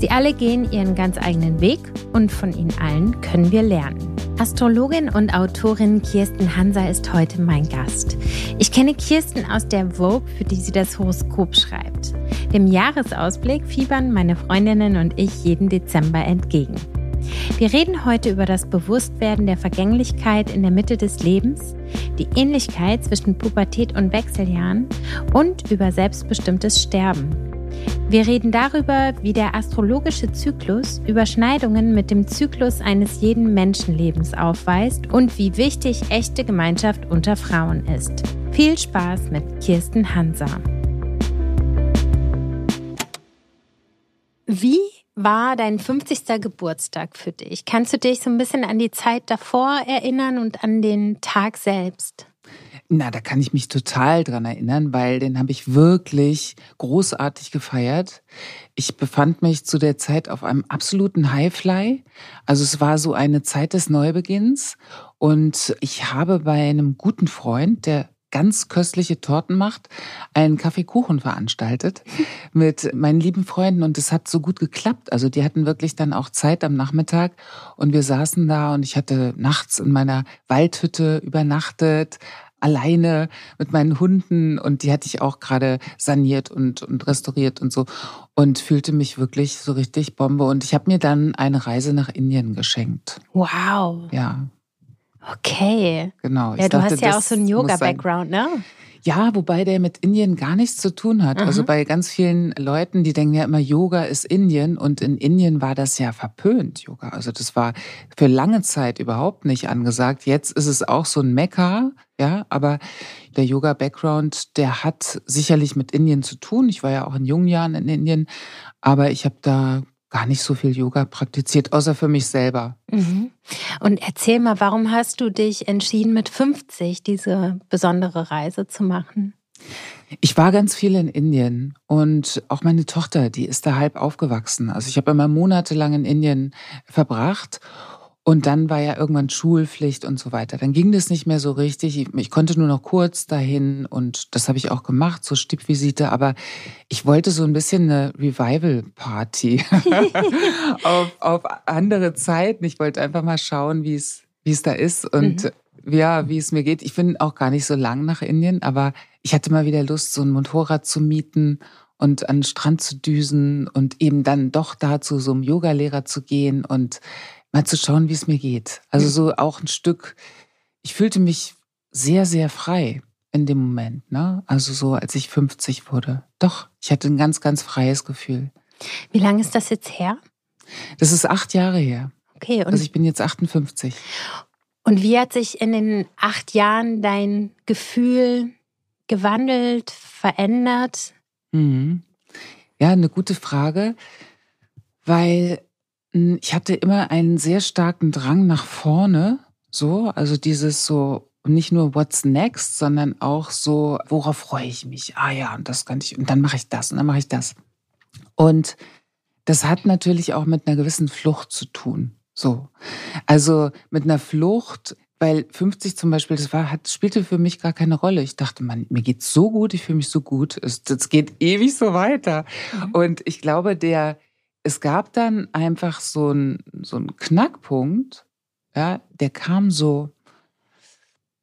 Sie alle gehen ihren ganz eigenen Weg und von ihnen allen können wir lernen. Astrologin und Autorin Kirsten Hanser ist heute mein Gast. Ich kenne Kirsten aus der Vogue, für die sie das Horoskop schreibt. Dem Jahresausblick fiebern meine Freundinnen und ich jeden Dezember entgegen. Wir reden heute über das Bewusstwerden der Vergänglichkeit in der Mitte des Lebens, die Ähnlichkeit zwischen Pubertät und Wechseljahren und über selbstbestimmtes Sterben. Wir reden darüber, wie der astrologische Zyklus Überschneidungen mit dem Zyklus eines jeden Menschenlebens aufweist und wie wichtig echte Gemeinschaft unter Frauen ist. Viel Spaß mit Kirsten Hansa. Wie war dein 50. Geburtstag für dich? Kannst du dich so ein bisschen an die Zeit davor erinnern und an den Tag selbst? Na, da kann ich mich total dran erinnern, weil den habe ich wirklich großartig gefeiert. Ich befand mich zu der Zeit auf einem absoluten Highfly. Also es war so eine Zeit des Neubeginns und ich habe bei einem guten Freund, der ganz köstliche Torten macht, einen Kaffeekuchen veranstaltet mit meinen lieben Freunden und es hat so gut geklappt. Also die hatten wirklich dann auch Zeit am Nachmittag und wir saßen da und ich hatte nachts in meiner Waldhütte übernachtet, alleine mit meinen Hunden und die hatte ich auch gerade saniert und, und restauriert und so und fühlte mich wirklich so richtig Bombe und ich habe mir dann eine Reise nach Indien geschenkt. Wow. Ja. Okay. Genau. Ja, du dachte, hast ja auch so einen Yoga-Background, ne? Ja, wobei der mit Indien gar nichts zu tun hat. Also mhm. Also bei ganz vielen Leuten, die denken ja immer, Yoga ist Indien und in Indien war das ja verpönt, Yoga. Also das war für lange Zeit überhaupt nicht angesagt. Jetzt ist es auch so ein Mekka, ja, aber der Yoga-Background, der hat sicherlich mit Indien zu tun. Ich war ja auch in jungen Jahren in Indien, aber ich habe da gar nicht so viel Yoga praktiziert, außer für mich selber. Mhm. Und erzähl mal, warum hast du dich entschieden, mit 50 diese besondere Reise zu machen? Ich war ganz viel in Indien und auch meine Tochter, die ist da halb aufgewachsen. Also ich habe immer monatelang in Indien verbracht und dann war ja irgendwann Schulpflicht und so weiter. Dann ging das nicht mehr so richtig. Ich, ich konnte nur noch kurz dahin und das habe ich auch gemacht, so Stippvisite. Aber ich wollte so ein bisschen eine Revival-Party auf, auf andere Zeiten. Ich wollte einfach mal schauen, wie es wie es da ist und mhm. ja, wie es mir geht. Ich bin auch gar nicht so lang nach Indien, aber ich hatte mal wieder Lust, so ein Motorrad zu mieten und an den Strand zu düsen und eben dann doch da zu so einem Yogalehrer zu gehen und mal zu schauen, wie es mir geht. Also so auch ein Stück, ich fühlte mich sehr, sehr frei in dem Moment. Ne? Also so, als ich 50 wurde. Doch, ich hatte ein ganz, ganz freies Gefühl. Wie lange ist das jetzt her? Das ist acht Jahre her. Okay. Und also ich bin jetzt 58. Und wie hat sich in den acht Jahren dein Gefühl gewandelt, verändert? Mhm. Ja, eine gute Frage, weil ich hatte immer einen sehr starken Drang nach vorne, so, also dieses so nicht nur What's next, sondern auch so, worauf freue ich mich? Ah ja, und das kann ich, und dann mache ich das und dann mache ich das. Und das hat natürlich auch mit einer gewissen Flucht zu tun. So. Also mit einer Flucht, weil 50 zum Beispiel, das war, hat, spielte für mich gar keine Rolle. Ich dachte, man, mir geht's so gut, ich fühle mich so gut, es, das geht ewig so weiter. Mhm. Und ich glaube, der, es gab dann einfach so einen so Knackpunkt, ja, der kam so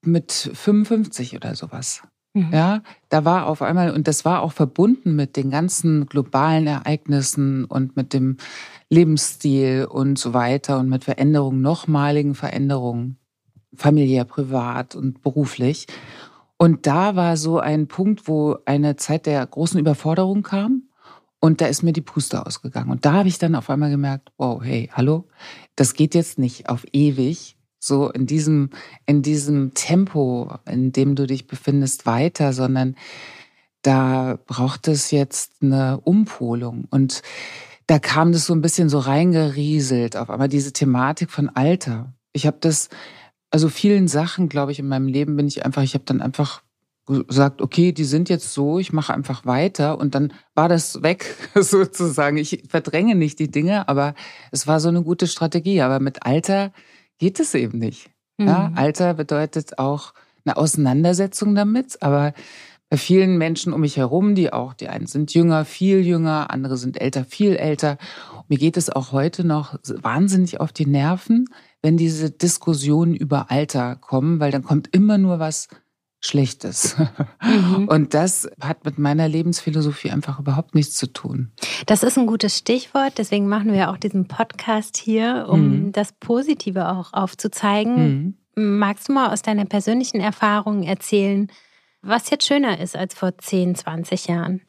mit 55 oder sowas. Mhm. Ja, da war auf einmal, und das war auch verbunden mit den ganzen globalen Ereignissen und mit dem Lebensstil und so weiter und mit Veränderungen, nochmaligen Veränderungen, familiär, privat und beruflich. Und da war so ein Punkt, wo eine Zeit der großen Überforderung kam. Und da ist mir die Puste ausgegangen. Und da habe ich dann auf einmal gemerkt, wow, hey, hallo, das geht jetzt nicht auf ewig so in diesem, in diesem Tempo, in dem du dich befindest, weiter, sondern da braucht es jetzt eine Umpolung. Und da kam das so ein bisschen so reingerieselt, auf einmal diese Thematik von Alter. Ich habe das, also vielen Sachen, glaube ich, in meinem Leben bin ich einfach, ich habe dann einfach gesagt, okay, die sind jetzt so, ich mache einfach weiter und dann war das weg sozusagen. Ich verdränge nicht die Dinge, aber es war so eine gute Strategie. Aber mit Alter geht es eben nicht. Mhm. Ja, Alter bedeutet auch eine Auseinandersetzung damit, aber bei vielen Menschen um mich herum, die auch, die einen sind jünger, viel jünger, andere sind älter, viel älter. Mir geht es auch heute noch wahnsinnig auf die Nerven, wenn diese Diskussionen über Alter kommen, weil dann kommt immer nur was Schlechtes. Mhm. Und das hat mit meiner Lebensphilosophie einfach überhaupt nichts zu tun. Das ist ein gutes Stichwort. Deswegen machen wir auch diesen Podcast hier, um mhm. das Positive auch aufzuzeigen. Mhm. Magst du mal aus deiner persönlichen Erfahrung erzählen, was jetzt schöner ist als vor 10, 20 Jahren?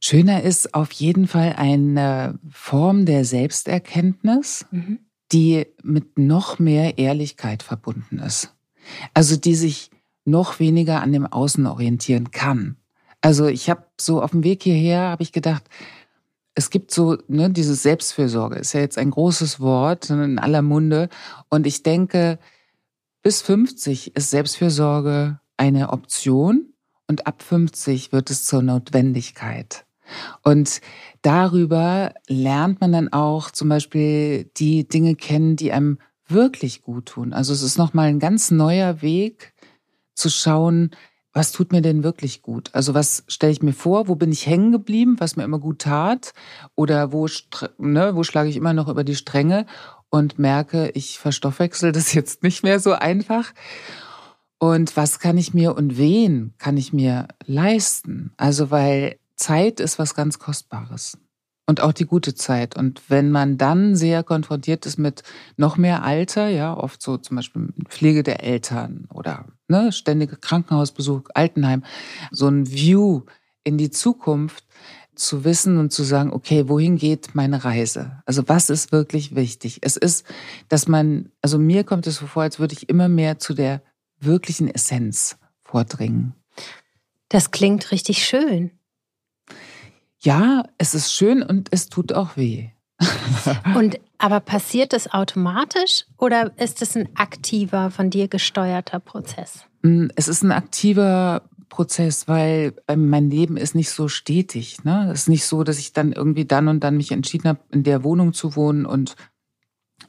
Schöner ist auf jeden Fall eine Form der Selbsterkenntnis, mhm. die mit noch mehr Ehrlichkeit verbunden ist. Also die sich noch weniger an dem Außen orientieren kann. Also ich habe so auf dem Weg hierher, habe ich gedacht, es gibt so, ne, diese Selbstfürsorge ist ja jetzt ein großes Wort in aller Munde. Und ich denke, bis 50 ist Selbstfürsorge eine Option und ab 50 wird es zur Notwendigkeit. Und darüber lernt man dann auch zum Beispiel die Dinge kennen, die einem wirklich gut tun. Also es ist nochmal ein ganz neuer Weg, zu schauen, was tut mir denn wirklich gut? Also was stelle ich mir vor? Wo bin ich hängen geblieben, was mir immer gut tat? Oder wo, ne, wo schlage ich immer noch über die Stränge und merke, ich verstoffwechsel das jetzt nicht mehr so einfach? Und was kann ich mir und wen kann ich mir leisten? Also weil Zeit ist was ganz Kostbares. Und auch die gute Zeit. Und wenn man dann sehr konfrontiert ist mit noch mehr Alter, ja, oft so zum Beispiel Pflege der Eltern oder ne, ständige Krankenhausbesuch, Altenheim, so ein View in die Zukunft zu wissen und zu sagen, okay, wohin geht meine Reise? Also was ist wirklich wichtig? Es ist, dass man, also mir kommt es so vor, als würde ich immer mehr zu der wirklichen Essenz vordringen. Das klingt richtig schön ja, es ist schön und es tut auch weh. und aber passiert das automatisch oder ist es ein aktiver, von dir gesteuerter Prozess? Mm, es ist ein aktiver Prozess, weil mein Leben ist nicht so stetig. Ne? Es ist nicht so, dass ich dann irgendwie dann und dann mich entschieden habe, in der Wohnung zu wohnen und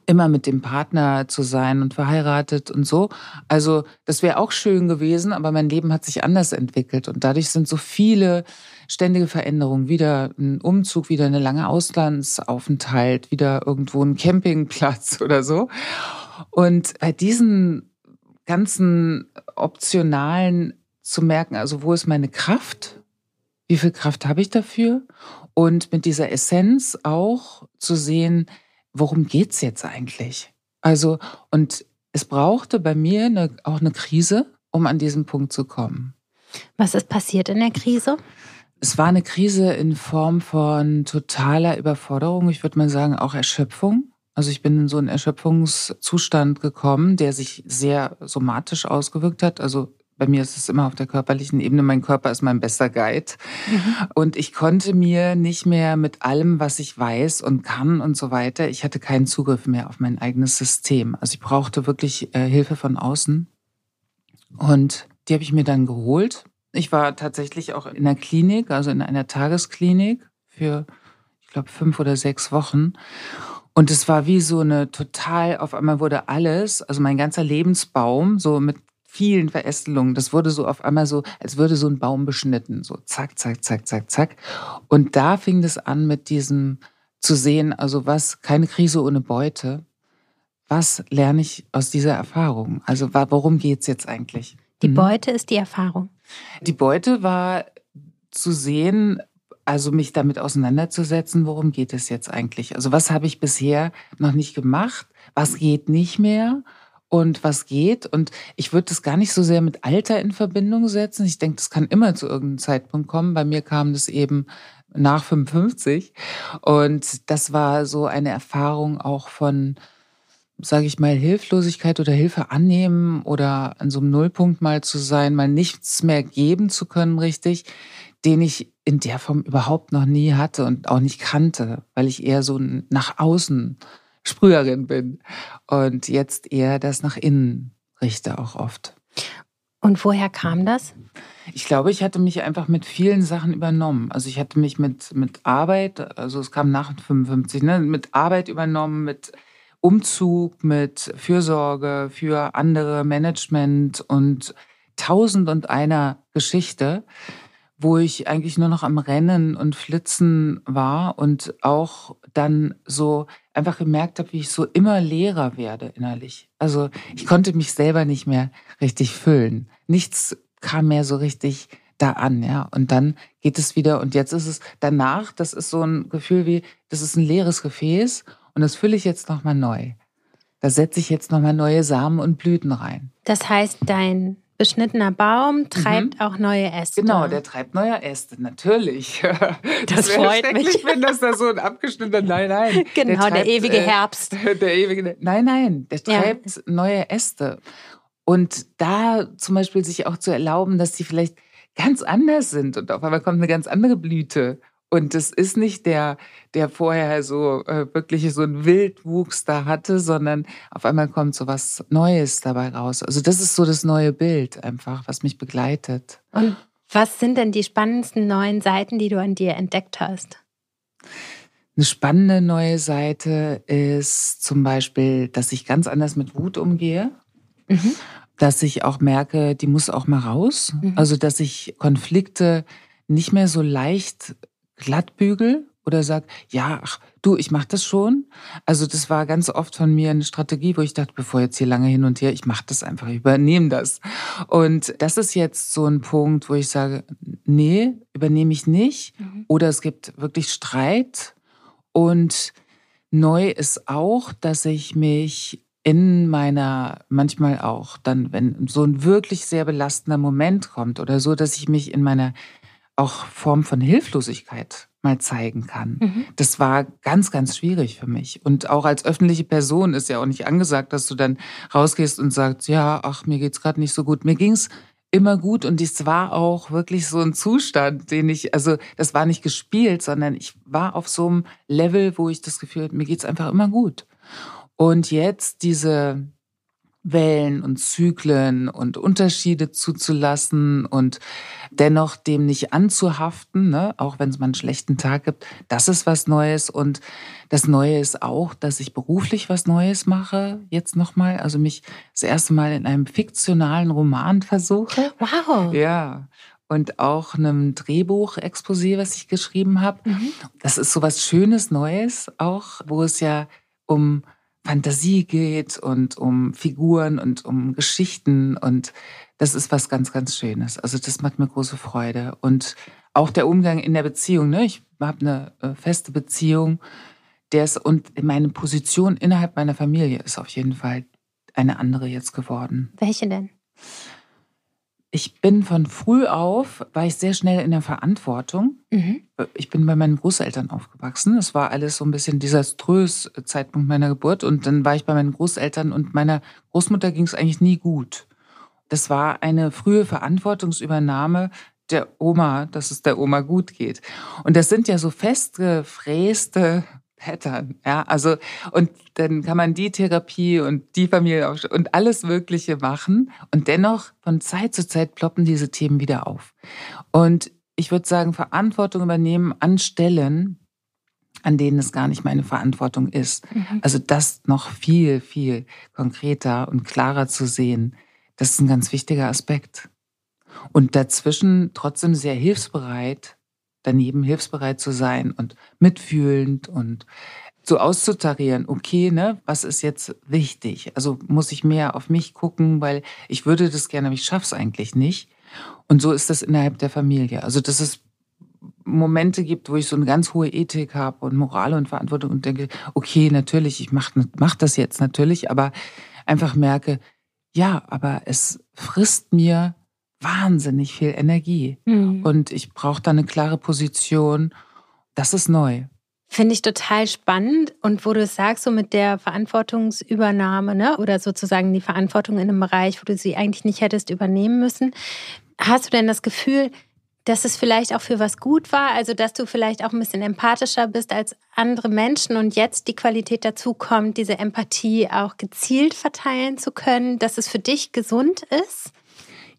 immer mit dem Partner zu sein und verheiratet und so. Also das wäre auch schön gewesen, aber mein Leben hat sich anders entwickelt und dadurch sind so viele ständige Veränderungen, wieder ein Umzug, wieder eine lange Auslandsaufenthalt, wieder irgendwo ein Campingplatz oder so. Und bei diesen ganzen optionalen zu merken, also wo ist meine Kraft? Wie viel Kraft habe ich dafür? Und mit dieser Essenz auch zu sehen, worum geht's jetzt eigentlich? Also, und es brauchte bei mir eine, auch eine Krise, um an diesen Punkt zu kommen. Was ist passiert in der Krise? Es war eine Krise in Form von totaler Überforderung, ich würde mal sagen auch Erschöpfung. Also ich bin in so einen Erschöpfungszustand gekommen, der sich sehr somatisch ausgewirkt hat. Also bei mir ist es immer auf der körperlichen Ebene. Mein Körper ist mein bester Guide. Mhm. Und ich konnte mir nicht mehr mit allem, was ich weiß und kann und so weiter, ich hatte keinen Zugriff mehr auf mein eigenes System. Also ich brauchte wirklich äh, Hilfe von außen. Und die habe ich mir dann geholt. Ich war tatsächlich auch in der Klinik, also in einer Tagesklinik für, ich glaube, fünf oder sechs Wochen. Und es war wie so eine total, auf einmal wurde alles, also mein ganzer Lebensbaum, so mit vielen Verästelungen. Das wurde so auf einmal so, als würde so ein Baum beschnitten. So zack, zack, zack, zack, zack. Und da fing es an mit diesem zu sehen, also was, keine Krise ohne Beute. Was lerne ich aus dieser Erfahrung? Also worum geht es jetzt eigentlich? Die mhm. Beute ist die Erfahrung. Die Beute war zu sehen, also mich damit auseinanderzusetzen, worum geht es jetzt eigentlich? Also was habe ich bisher noch nicht gemacht? Was geht nicht mehr? Und was geht. Und ich würde das gar nicht so sehr mit Alter in Verbindung setzen. Ich denke, das kann immer zu irgendeinem Zeitpunkt kommen. Bei mir kam das eben nach 55. Und das war so eine Erfahrung auch von, sage ich mal, Hilflosigkeit oder Hilfe annehmen oder an so einem Nullpunkt mal zu sein, mal nichts mehr geben zu können, richtig, den ich in der Form überhaupt noch nie hatte und auch nicht kannte, weil ich eher so nach außen Sprüherin bin und jetzt eher das nach innen richte auch oft. Und woher kam das? Ich glaube, ich hatte mich einfach mit vielen Sachen übernommen. Also ich hatte mich mit, mit Arbeit, also es kam nach 55, ne, mit Arbeit übernommen, mit Umzug, mit Fürsorge für andere, Management und tausend und einer Geschichte wo ich eigentlich nur noch am Rennen und Flitzen war und auch dann so einfach gemerkt habe, wie ich so immer leerer werde innerlich. Also ich konnte mich selber nicht mehr richtig füllen. Nichts kam mehr so richtig da an, ja. Und dann geht es wieder und jetzt ist es danach, das ist so ein Gefühl wie, das ist ein leeres Gefäß und das fülle ich jetzt nochmal neu. Da setze ich jetzt nochmal neue Samen und Blüten rein. Das heißt, dein beschnittener Baum treibt mhm. auch neue Äste. Genau, der treibt neue Äste, natürlich. Das, das freut mich. wenn das da so ein abgeschnittener, nein, nein. Genau, der, treibt, der ewige äh, Herbst. der ewige, nein, nein, der treibt ja. neue Äste. Und da zum Beispiel sich auch zu erlauben, dass die vielleicht ganz anders sind und auf einmal kommt eine ganz andere Blüte und es ist nicht der, der vorher so äh, wirklich so ein Wildwuchs da hatte, sondern auf einmal kommt so was Neues dabei raus. Also das ist so das neue Bild einfach, was mich begleitet. Und was sind denn die spannendsten neuen Seiten, die du an dir entdeckt hast? Eine spannende neue Seite ist zum Beispiel, dass ich ganz anders mit Wut umgehe. Mhm. Dass ich auch merke, die muss auch mal raus. Mhm. Also, dass ich Konflikte nicht mehr so leicht glattbügel oder sag, ja, ach, du, ich mach das schon. Also das war ganz oft von mir eine Strategie, wo ich dachte, bevor jetzt hier lange hin und her, ich mach das einfach, ich übernehme das. Und das ist jetzt so ein Punkt, wo ich sage, nee, übernehme ich nicht. Mhm. Oder es gibt wirklich Streit. Und neu ist auch, dass ich mich in meiner, manchmal auch dann, wenn so ein wirklich sehr belastender Moment kommt oder so, dass ich mich in meiner auch Form von Hilflosigkeit mal zeigen kann. Mhm. Das war ganz, ganz schwierig für mich. Und auch als öffentliche Person ist ja auch nicht angesagt, dass du dann rausgehst und sagst, ja, ach, mir geht's gerade nicht so gut. Mir ging's immer gut und es war auch wirklich so ein Zustand, den ich, also das war nicht gespielt, sondern ich war auf so einem Level, wo ich das Gefühl hatte, mir geht's einfach immer gut. Und jetzt diese Wellen und Zyklen und Unterschiede zuzulassen und dennoch dem nicht anzuhaften, ne? auch wenn es mal einen schlechten Tag gibt, das ist was Neues. Und das Neue ist auch, dass ich beruflich was Neues mache, jetzt nochmal, also mich das erste Mal in einem fiktionalen Roman versuche. Wow. Ja. Und auch einem Drehbuch-Exposé, was ich geschrieben habe. Mhm. Das ist so was Schönes, Neues auch, wo es ja um Fantasie geht und um Figuren und um Geschichten und das ist was ganz, ganz Schönes. Also das macht mir große Freude. Und auch der Umgang in der Beziehung. Ne? Ich habe eine äh, feste Beziehung. Der ist, und meine Position innerhalb meiner Familie ist auf jeden Fall eine andere jetzt geworden. Welche denn? Ich bin von früh auf, war ich sehr schnell in der Verantwortung. Mhm. Ich bin bei meinen Großeltern aufgewachsen. Es war alles so ein bisschen desaströs äh, Zeitpunkt meiner Geburt. Und dann war ich bei meinen Großeltern und meiner Großmutter ging es eigentlich nie gut. Das war eine frühe Verantwortungsübernahme der Oma, dass es der Oma gut geht. Und das sind ja so festgefräste Pattern, ja, also und dann kann man die Therapie und die Familie und alles Mögliche machen und dennoch von Zeit zu Zeit ploppen diese Themen wieder auf. Und ich würde sagen, Verantwortung übernehmen an Stellen, an denen es gar nicht meine Verantwortung ist. Mhm. Also das noch viel, viel konkreter und klarer zu sehen, das ist ein ganz wichtiger Aspekt. Und dazwischen trotzdem sehr hilfsbereit daneben hilfsbereit zu sein und mitfühlend und so auszutarieren, okay, ne, was ist jetzt wichtig? Also muss ich mehr auf mich gucken, weil ich würde das gerne, aber ich schaff's eigentlich nicht. Und so ist das innerhalb der Familie. Also dass es Momente gibt, wo ich so eine ganz hohe Ethik habe und Moral und Verantwortung und denke, okay, natürlich, ich mach, mach das jetzt natürlich, aber einfach merke, ja, aber es frisst mir wahnsinnig viel Energie. Mhm. Und ich brauche da eine klare Position. Das ist neu. Finde ich total spannend. Und wo du sagst, so mit der Verantwortungsübernahme, ne, oder sozusagen die Verantwortung in einem Bereich, wo du sie eigentlich nicht hättest übernehmen müssen, hast du denn das Gefühl, dass es vielleicht auch für was gut war, also dass du vielleicht auch ein bisschen empathischer bist als andere Menschen und jetzt die Qualität dazu kommt, diese Empathie auch gezielt verteilen zu können, dass es für dich gesund ist?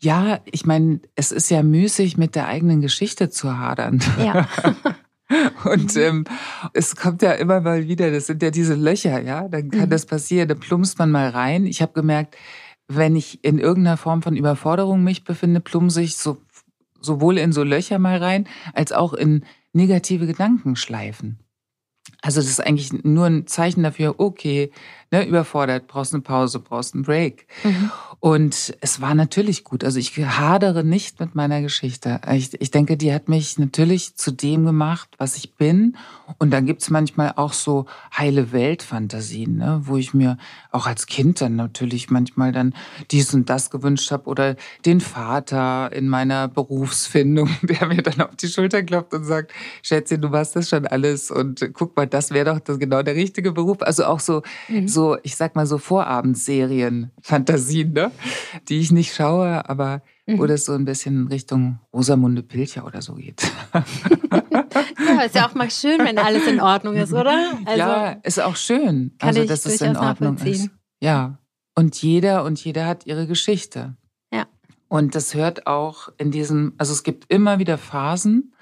Ja, ich meine, es ist ja müßig, mit der eigenen Geschichte zu hadern. Ja. Und mhm. ähm, es kommt ja immer mal wieder, das sind ja diese Löcher, ja, dann kann mhm. das passieren, da plumpst man mal rein. Ich habe gemerkt, wenn ich in irgendeiner Form von Überforderung mich befinde, plumse ich so, sowohl in so Löcher mal rein, als auch in negative Gedankenschleifen. Also das ist eigentlich nur ein Zeichen dafür, okay, ne, überfordert, brauchst eine Pause, brauchst einen Break. Mhm. Und es war natürlich gut. Also ich hadere nicht mit meiner Geschichte. Ich, ich denke, die hat mich natürlich zu dem gemacht, was ich bin. Und dann gibt's manchmal auch so heile Weltfantasien, ne, wo ich mir auch als Kind dann natürlich manchmal dann dies und das gewünscht habe oder den Vater in meiner Berufsfindung, der mir dann auf die Schulter klopft und sagt, Schätzchen, du machst das schon alles und guck mal, das wäre doch das, genau der richtige Beruf. Also auch so, mhm. so, ich sag mal so Vorabendserien, Fantasien, ne? die ich nicht schaue, aber mhm. wo das so ein bisschen Richtung Rosamunde Pilcher oder so geht. ja, ist ja auch mal schön, wenn alles in Ordnung ist, oder? Also, ja, ist auch schön, also dass es in Ordnung ist. Ja. Und jeder und jeder hat ihre Geschichte. Ja. Und das hört auch in diesem, also es gibt immer wieder Phasen,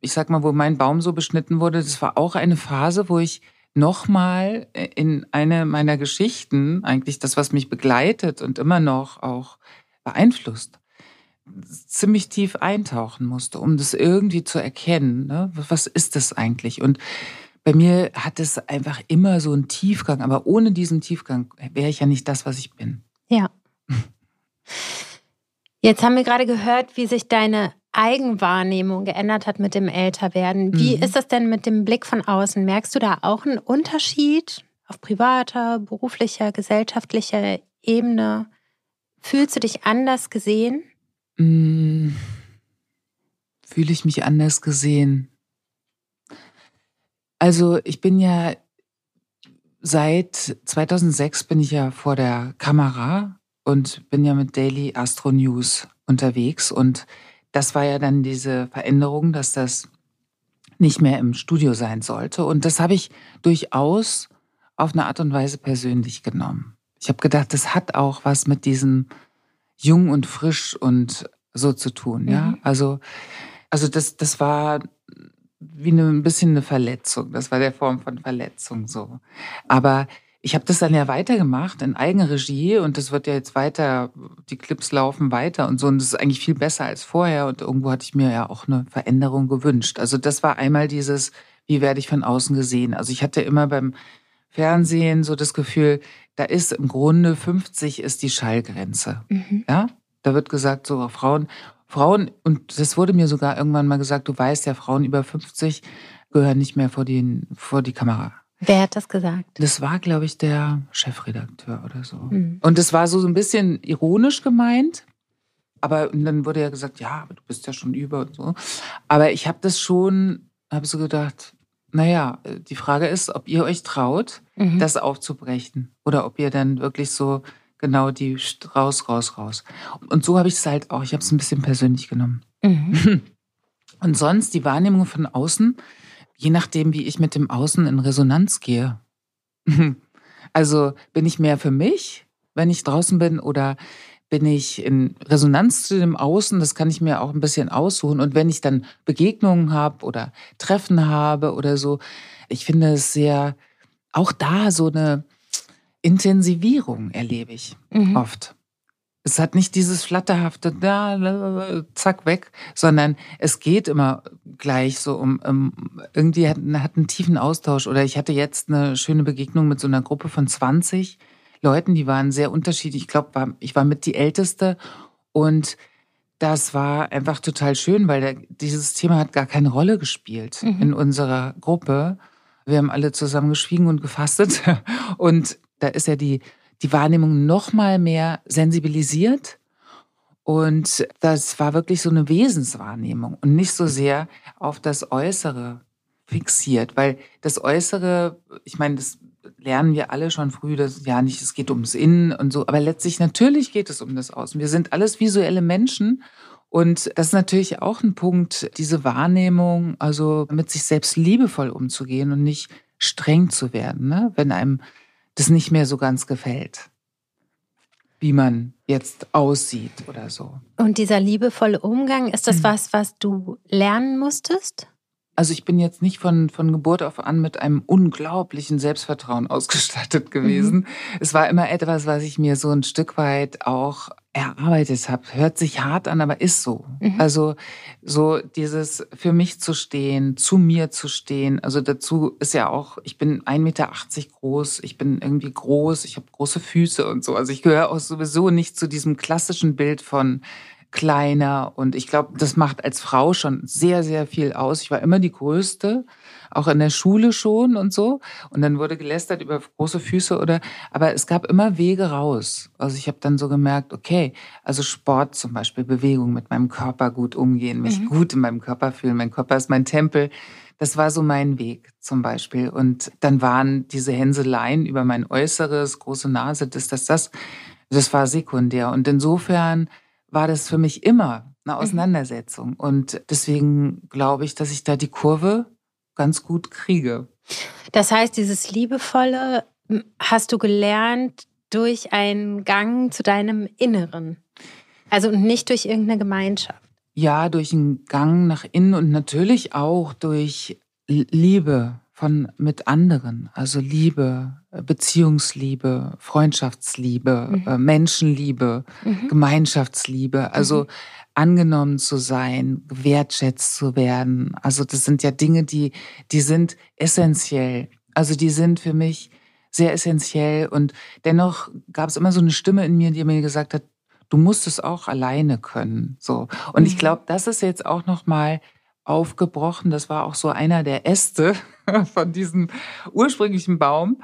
ich sag mal, wo mein Baum so beschnitten wurde, das war auch eine Phase, wo ich nochmal in eine meiner Geschichten, eigentlich das, was mich begleitet und immer noch auch beeinflusst, ziemlich tief eintauchen musste, um das irgendwie zu erkennen. Ne? Was ist das eigentlich? Und bei mir hat es einfach immer so einen Tiefgang, aber ohne diesen Tiefgang wäre ich ja nicht das, was ich bin. Ja. Jetzt haben wir gerade gehört, wie sich deine Eigenwahrnehmung geändert hat mit dem Älterwerden. Wie mhm. ist das denn mit dem Blick von außen? Merkst du da auch einen Unterschied auf privater, beruflicher, gesellschaftlicher Ebene? Fühlst du dich anders gesehen? Mhm. Fühle ich mich anders gesehen? Also ich bin ja seit 2006 bin ich ja vor der Kamera und bin ja mit Daily Astro News unterwegs und das war ja dann diese Veränderung, dass das nicht mehr im Studio sein sollte. Und das habe ich durchaus auf eine Art und Weise persönlich genommen. Ich habe gedacht, das hat auch was mit diesem jung und frisch und so zu tun. Ja, mhm. also, also das, das war wie eine, ein bisschen eine Verletzung. Das war der Form von Verletzung so. Aber ich habe das dann ja weitergemacht in Eigenregie und das wird ja jetzt weiter, die Clips laufen weiter und so und das ist eigentlich viel besser als vorher und irgendwo hatte ich mir ja auch eine Veränderung gewünscht. Also das war einmal dieses, wie werde ich von außen gesehen? Also ich hatte immer beim Fernsehen so das Gefühl, da ist im Grunde 50 ist die Schallgrenze. Mhm. Ja, da wird gesagt so Frauen, Frauen und das wurde mir sogar irgendwann mal gesagt, du weißt ja, Frauen über 50 gehören nicht mehr vor, den, vor die Kamera. Wer hat das gesagt? Das war, glaube ich, der Chefredakteur oder so. Mhm. Und das war so ein bisschen ironisch gemeint. Aber dann wurde ja gesagt, ja, aber du bist ja schon über und so. Aber ich habe das schon, habe so gedacht, naja, die Frage ist, ob ihr euch traut, mhm. das aufzubrechen. Oder ob ihr dann wirklich so genau die raus, raus, raus. Und so habe ich es halt auch. Ich habe es ein bisschen persönlich genommen. Mhm. Und sonst die Wahrnehmung von außen je nachdem, wie ich mit dem Außen in Resonanz gehe. Also bin ich mehr für mich, wenn ich draußen bin, oder bin ich in Resonanz zu dem Außen? Das kann ich mir auch ein bisschen aussuchen. Und wenn ich dann Begegnungen habe oder Treffen habe oder so, ich finde es sehr, auch da so eine Intensivierung erlebe ich mhm. oft. Es hat nicht dieses flatterhafte, da, zack, weg, sondern es geht immer gleich so um, um irgendwie hat, hat einen tiefen Austausch. Oder ich hatte jetzt eine schöne Begegnung mit so einer Gruppe von 20 Leuten, die waren sehr unterschiedlich. Ich glaube, ich war mit die Älteste und das war einfach total schön, weil der, dieses Thema hat gar keine Rolle gespielt mhm. in unserer Gruppe. Wir haben alle zusammen geschwiegen und gefastet und da ist ja die die Wahrnehmung noch mal mehr sensibilisiert. Und das war wirklich so eine Wesenswahrnehmung und nicht so sehr auf das Äußere fixiert, weil das Äußere, ich meine, das lernen wir alle schon früh, dass ja nicht, es geht ums Innen und so, aber letztlich natürlich geht es um das Außen. Wir sind alles visuelle Menschen und das ist natürlich auch ein Punkt, diese Wahrnehmung, also mit sich selbst liebevoll umzugehen und nicht streng zu werden, ne? wenn einem das nicht mehr so ganz gefällt, wie man jetzt aussieht oder so. Und dieser liebevolle Umgang, ist das mhm. was, was du lernen musstest? Also ich bin jetzt nicht von, von Geburt auf an mit einem unglaublichen Selbstvertrauen ausgestattet gewesen. Mhm. Es war immer etwas, was ich mir so ein Stück weit auch erarbeitet habe. Hört sich hart an, aber ist so. Mhm. Also so dieses für mich zu stehen, zu mir zu stehen. Also dazu ist ja auch, ich bin 1,80 Meter groß, ich bin irgendwie groß, ich habe große Füße und so. Also ich gehöre auch sowieso nicht zu diesem klassischen Bild von kleiner. Und ich glaube, das macht als Frau schon sehr, sehr viel aus. Ich war immer die Größte, auch in der Schule schon und so. Und dann wurde gelästert über große Füße oder, aber es gab immer Wege raus. Also ich habe dann so gemerkt, okay, also Sport zum Beispiel, Bewegung, mit meinem Körper gut umgehen, mich mhm. gut in meinem Körper fühlen. Mein Körper ist mein Tempel. Das war so mein Weg zum Beispiel. Und dann waren diese Hänseleien über mein Äußeres, große Nase, das, das, das, das war sekundär. Und insofern war das für mich immer eine mhm. Auseinandersetzung. Und deswegen glaube ich, dass ich da die Kurve ganz gut kriege. Das heißt, dieses Liebevolle hast du gelernt durch einen Gang zu deinem Inneren. Also nicht durch irgendeine Gemeinschaft. Ja, durch einen Gang nach innen und natürlich auch durch Liebe von mit anderen, also Liebe, äh, Beziehungsliebe, Freundschaftsliebe, mhm. Äh, Menschenliebe, mhm. Gemeinschaftsliebe, also mhm. Angenommen zu sein, wertschätzt zu werden. Also das sind ja Dinge, die die sind essentiell. Also die sind für mich sehr essentiell und dennoch gab es immer so eine Stimme in mir, die mir gesagt hat, du musst es auch alleine können, so. Und ich mhm. glaube, das ist jetzt auch noch mal aufgebrochen. Das war auch so einer der Äste von diesem ursprünglichen Baum,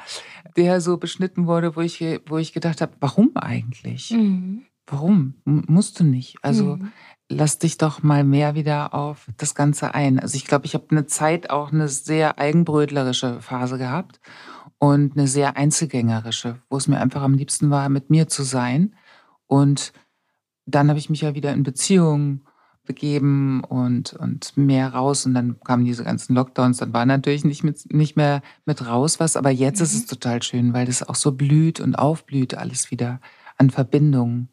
der so beschnitten wurde, wo ich, wo ich gedacht habe, warum eigentlich? Mhm. Warum? Musst du nicht. Also mhm. lass dich doch mal mehr wieder auf das Ganze ein. Also ich glaube, ich habe eine Zeit auch eine sehr eigenbrötlerische Phase gehabt und eine sehr einzelgängerische, wo es mir einfach am liebsten war, mit mir zu sein. Und dann habe ich mich ja wieder in Beziehungen begeben und, und mehr raus. Und dann kamen diese ganzen Lockdowns. Dann war natürlich nicht, mit, nicht mehr mit raus was. Aber jetzt mhm. ist es total schön, weil das auch so blüht und aufblüht alles wieder an Verbindungen.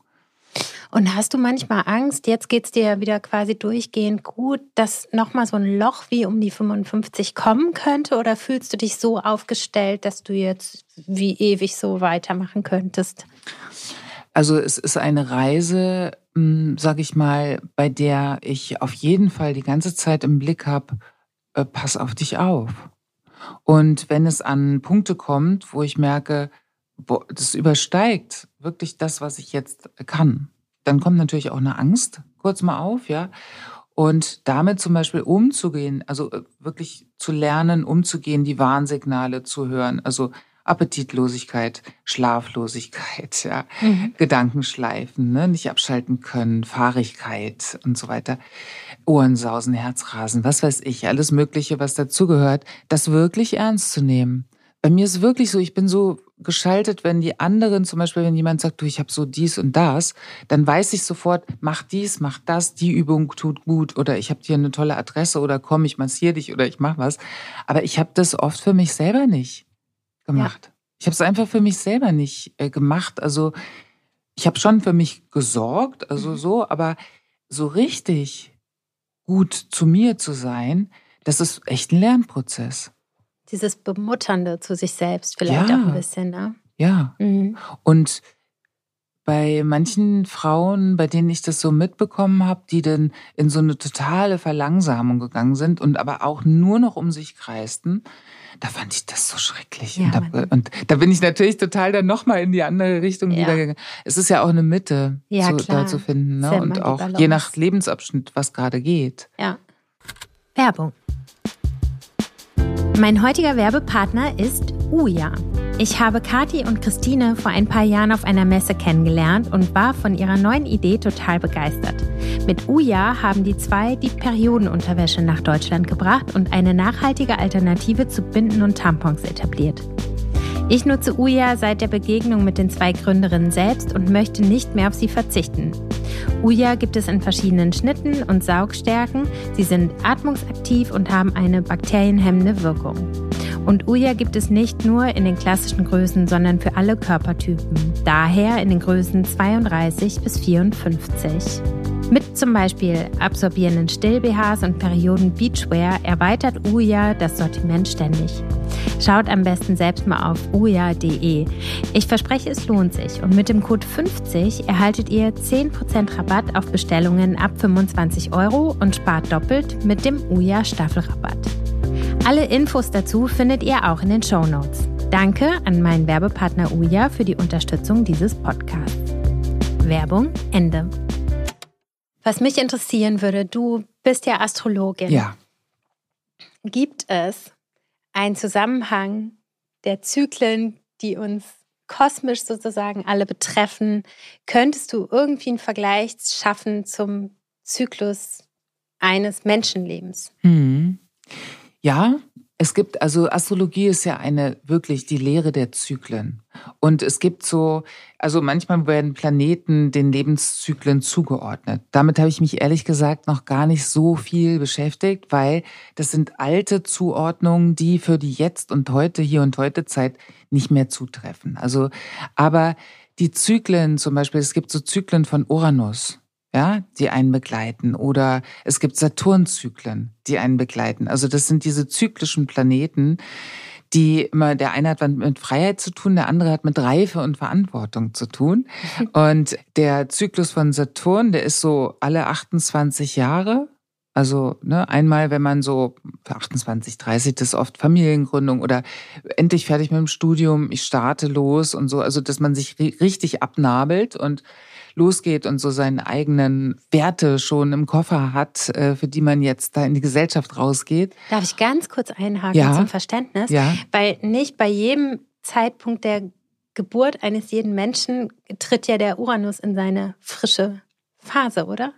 Und hast du manchmal Angst, jetzt geht es dir ja wieder quasi durchgehend gut, dass nochmal so ein Loch wie um die 55 kommen könnte? Oder fühlst du dich so aufgestellt, dass du jetzt wie ewig so weitermachen könntest? Also es ist eine Reise, hm, sage ich mal, bei der ich auf jeden Fall die ganze Zeit im Blick habe, äh, pass auf dich auf. Und wenn es an Punkte kommt, wo ich merke, das übersteigt wirklich das, was ich jetzt kann, dann kommt natürlich auch eine Angst kurz mal auf, ja. Und damit zum Beispiel umzugehen, also äh, wirklich zu lernen, umzugehen, die Warnsignale zu hören. Also Appetitlosigkeit, Schlaflosigkeit, ja, mhm. Gedankenschleifen, ne, nicht abschalten können, Fahrigkeit und so weiter, Ohrensausen, Herzrasen, was weiß ich, alles Mögliche, was dazugehört, das wirklich ernst zu nehmen. Bei mir ist wirklich so, ich bin so geschaltet, wenn die anderen, zum Beispiel, wenn jemand sagt, du, ich habe so dies und das, dann weiß ich sofort, mach dies, mach das, die Übung tut gut oder ich habe dir eine tolle Adresse oder komm, ich massiere dich oder ich mach was. Aber ich habe das oft für mich selber nicht gemacht. Ja. Ich habe es einfach für mich selber nicht äh, gemacht. Also ich habe schon für mich gesorgt, also mhm. so, aber so richtig gut zu mir zu sein, das ist echt ein Lernprozess. Dieses Bemutternde zu sich selbst vielleicht ja. auch ein bisschen, ne? Ja. Mhm. Und bei manchen Frauen, bei denen ich das so mitbekommen habe, die dann in so eine totale Verlangsamung gegangen sind und aber auch nur noch um sich kreisten, da fand ich das so schrecklich. Ja, und, da, und, da, bin ich natürlich total dann nochmal in die andere Richtung ja. wieder gegangen. Es ist ja auch eine Mitte ja, zu, da zu finden. Ne? Und auch je nach Lebensabschnitt, was gerade geht. Ja. Werbung. Mein heutiger Werbepartner ist Uja. Ich habe Kati und Christine vor ein paar Jahren auf einer Messe kennengelernt und war von ihrer neuen Idee total begeistert. Mit Uja haben die zwei die Periodenunterwäsche nach Deutschland gebracht und eine nachhaltige Alternative zu Binden und Tampons etabliert. Ich nutze Uja seit der Begegnung mit den zwei Gründerinnen selbst und möchte nicht mehr auf sie verzichten. Uja gibt es in verschiedenen Schnitten und Saugstärken. Sie sind atmungsaktiv und haben eine bakterienhemmende Wirkung. Und Uja gibt es nicht nur in den klassischen Größen, sondern für alle Körpertypen. Daher in den Größen 32 bis 54. Zum Beispiel absorbierenden Still-BHs und Perioden Beachwear erweitert Uja das Sortiment ständig. Schaut am besten selbst mal auf uja.de. Ich verspreche, es lohnt sich und mit dem Code 50 erhaltet ihr 10% Rabatt auf Bestellungen ab 25 Euro und spart doppelt mit dem Uja Staffelrabatt. Alle Infos dazu findet ihr auch in den Show Notes. Danke an meinen Werbepartner Uja für die Unterstützung dieses Podcasts. Werbung Ende. Was mich interessieren würde, du bist ja Astrologin. Ja. Gibt es einen Zusammenhang der Zyklen, die uns kosmisch sozusagen alle betreffen? Könntest du irgendwie einen Vergleich schaffen zum Zyklus eines Menschenlebens? Hm. Ja, es gibt, also Astrologie ist ja eine wirklich die Lehre der Zyklen. Und es gibt so, also manchmal werden Planeten den Lebenszyklen zugeordnet. Damit habe ich mich ehrlich gesagt noch gar nicht so viel beschäftigt, weil das sind alte Zuordnungen, die für die Jetzt und heute, hier und heute Zeit nicht mehr zutreffen. Also, aber die Zyklen zum Beispiel, es gibt so Zyklen von Uranus ja, die einen begleiten. Oder es gibt Saturnzyklen, die einen begleiten. Also das sind diese zyklischen Planeten, die immer, der eine hat mit Freiheit zu tun, der andere hat mit Reife und Verantwortung zu tun. Und der Zyklus von Saturn, der ist so alle 28 Jahre. Also ne, einmal, wenn man so 28, 30, das ist oft Familiengründung oder endlich fertig mit dem Studium, ich starte los und so, also dass man sich richtig abnabelt und losgeht und so seine eigenen Werte schon im Koffer hat, äh, für die man jetzt da in die Gesellschaft rausgeht. Darf ich ganz kurz einhaken ja. zum Verständnis? Ja. Weil nicht bei jedem Zeitpunkt der Geburt eines jeden Menschen tritt ja der Uranus in seine frische Phase, oder?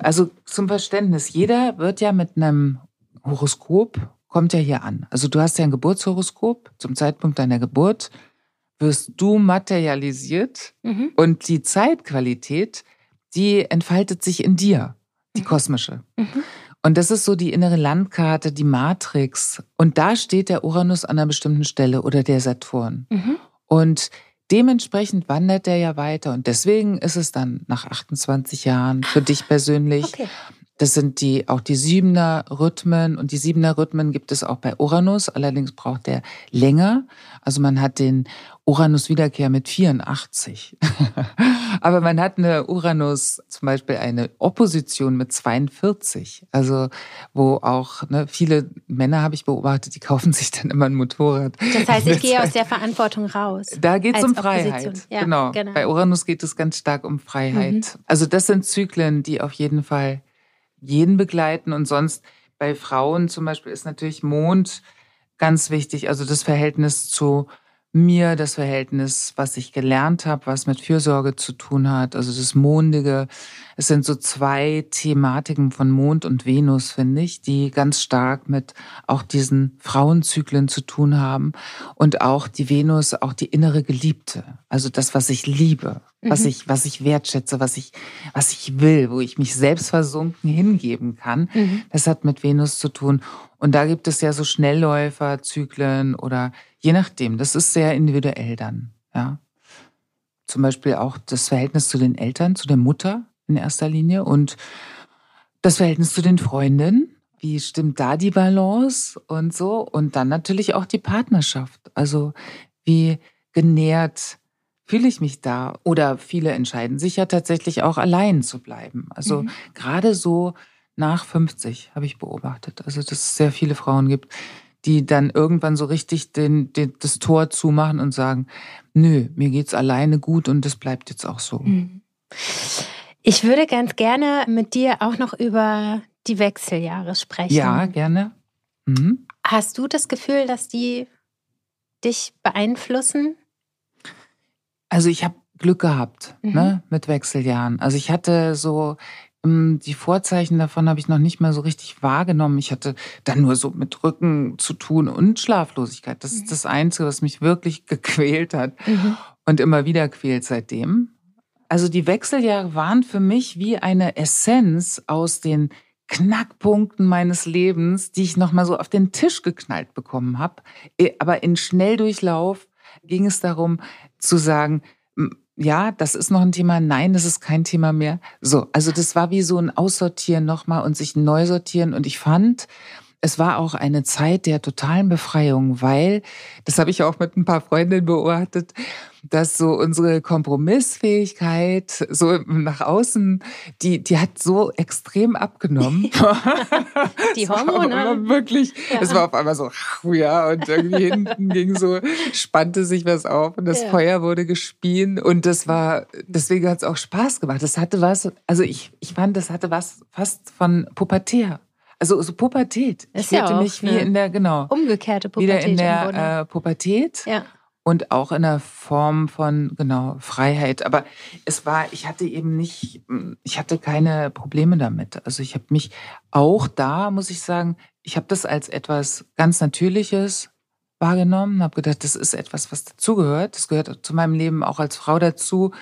Also zum Verständnis, jeder wird ja mit einem Horoskop, kommt ja hier an. Also du hast ja ein Geburtshoroskop zum Zeitpunkt deiner Geburt wirst du materialisiert mhm. und die Zeitqualität, die entfaltet sich in dir, die mhm. kosmische. Mhm. Und das ist so die innere Landkarte, die Matrix. Und da steht der Uranus an einer bestimmten Stelle oder der Saturn. Mhm. Und dementsprechend wandert er ja weiter. Und deswegen ist es dann nach 28 Jahren für dich persönlich okay. Das sind die, auch die Siebener Rhythmen und die Siebener Rhythmen gibt es auch bei Uranus. Allerdings braucht der länger. Also man hat den Uranus-Wiederkehr mit 84. Aber man hat eine Uranus, zum Beispiel eine Opposition mit 42. Also wo auch ne, viele Männer habe ich beobachtet, die kaufen sich dann immer ein Motorrad. Das heißt, ich gehe aus der Verantwortung raus. Da geht es um Freiheit. Ja, genau. genau. Bei Uranus geht es ganz stark um Freiheit. Mhm. Also das sind Zyklen, die auf jeden Fall jeden begleiten. Und sonst bei Frauen zum Beispiel ist natürlich Mond ganz wichtig. Also das Verhältnis zu mir das Verhältnis, was ich gelernt habe, was mit Fürsorge zu tun hat, also das Mondige. Es sind so zwei Thematiken von Mond und Venus, finde ich, die ganz stark mit auch diesen Frauenzyklen zu tun haben und auch die Venus, auch die innere Geliebte, also das, was ich liebe, mhm. was ich, was ich wertschätze, was ich, was ich will, wo ich mich selbst versunken hingeben kann. Mhm. Das hat mit Venus zu tun. Und da gibt es ja so Schnellläuferzyklen oder Je nachdem, das ist sehr individuell dann, ja. Zum Beispiel auch das Verhältnis zu den Eltern, zu der Mutter in erster Linie und das Verhältnis zu den Freundinnen. Wie stimmt da die Balance und so? Und dann natürlich auch die Partnerschaft. Also wie genährt fühle ich mich da? Oder viele entscheiden sich ja tatsächlich auch allein zu bleiben. Also mhm. gerade so nach 50 habe ich beobachtet. Also dass es sehr viele Frauen gibt, die dann irgendwann so richtig den, den, das Tor zumachen und sagen, nö, mir geht's alleine gut und das bleibt jetzt auch so. Mhm. Ich würde ganz gerne mit dir auch noch über die Wechseljahre sprechen. Ja, gerne. Mhm. Hast du das Gefühl, dass die dich beeinflussen? Also ich habe Glück gehabt mhm. ne, mit Wechseljahren. Also ich hatte so die Vorzeichen davon habe ich noch nicht mal so richtig wahrgenommen. Ich hatte dann nur so mit Rücken zu tun und Schlaflosigkeit. Das ist mhm. das Einzige, was mich wirklich gequält hat mhm. und immer wieder quält seitdem. Also die Wechseljahre waren für mich wie eine Essenz aus den Knackpunkten meines Lebens, die ich nochmal so auf den Tisch geknallt bekommen habe. Äh, aber in Schnelldurchlauf ging es darum zu sagen, ja, das ist noch ein Thema, nein, das ist kein Thema mehr. So, also das war wie so ein Aussortieren nochmal und sich neu sortieren. Und ich fand, es war auch eine Zeit der totalen Befreiung, weil, das habe ich auch mit ein paar Freundinnen beobachtet, dass so unsere Kompromissfähigkeit so nach außen, die, die hat so extrem abgenommen. die Hormone. Wirklich, ja. es war auf einmal so, ja, und irgendwie hinten ging so, spannte sich was auf und das ja. Feuer wurde gespien und das war, deswegen hat es auch Spaß gemacht. Das hatte was, also ich, ich fand, das hatte was fast von Pubertär. Also so Pubertät. Ist ich ja mich wie in der, genau. Umgekehrte Pubertät. Wieder in der äh, Pubertät. Ja. Und auch in der Form von, genau, Freiheit. Aber es war, ich hatte eben nicht, ich hatte keine Probleme damit. Also ich habe mich auch da, muss ich sagen, ich habe das als etwas ganz Natürliches wahrgenommen, habe gedacht, das ist etwas, was dazugehört. Das gehört zu meinem Leben auch als Frau dazu.